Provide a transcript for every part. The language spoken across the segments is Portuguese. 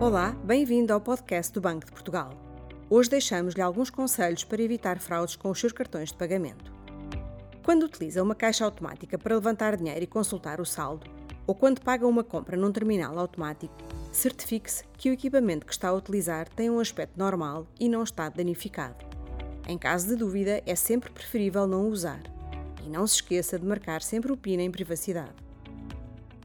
Olá, bem-vindo ao podcast do Banco de Portugal. Hoje deixamos-lhe alguns conselhos para evitar fraudes com os seus cartões de pagamento. Quando utiliza uma caixa automática para levantar dinheiro e consultar o saldo, ou quando paga uma compra num terminal automático, certifique-se que o equipamento que está a utilizar tem um aspecto normal e não está danificado. Em caso de dúvida, é sempre preferível não usar. E não se esqueça de marcar sempre o PIN em privacidade.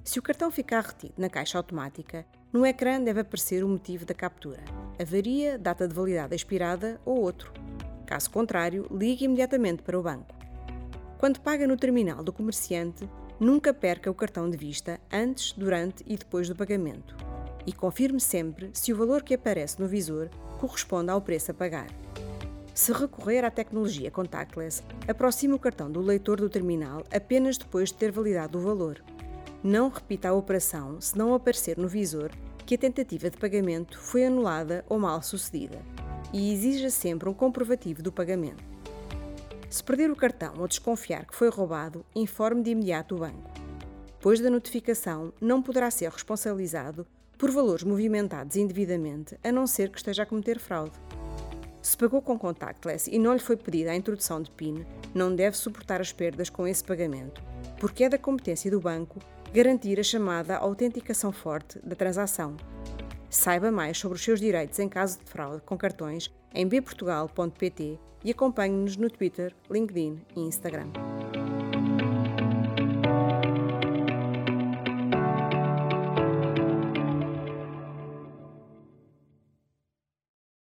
Se o cartão ficar retido na caixa automática, no ecrã deve aparecer o motivo da captura, avaria, data de validade expirada ou outro. Caso contrário, ligue imediatamente para o banco. Quando paga no terminal do comerciante, nunca perca o cartão de vista antes, durante e depois do pagamento. E confirme sempre se o valor que aparece no visor corresponde ao preço a pagar. Se recorrer à tecnologia contactless, aproxime o cartão do leitor do terminal apenas depois de ter validado o valor. Não repita a operação se não aparecer no visor que a tentativa de pagamento foi anulada ou mal sucedida e exija sempre um comprovativo do pagamento. Se perder o cartão ou desconfiar que foi roubado, informe de imediato o banco. Depois da notificação, não poderá ser responsabilizado por valores movimentados indevidamente, a não ser que esteja a cometer fraude. Se pagou com contactless e não lhe foi pedida a introdução de PIN, não deve suportar as perdas com esse pagamento, porque é da competência do banco garantir a chamada autenticação forte da transação. Saiba mais sobre os seus direitos em caso de fraude com cartões em bportugal.pt e acompanhe-nos no Twitter, LinkedIn e Instagram.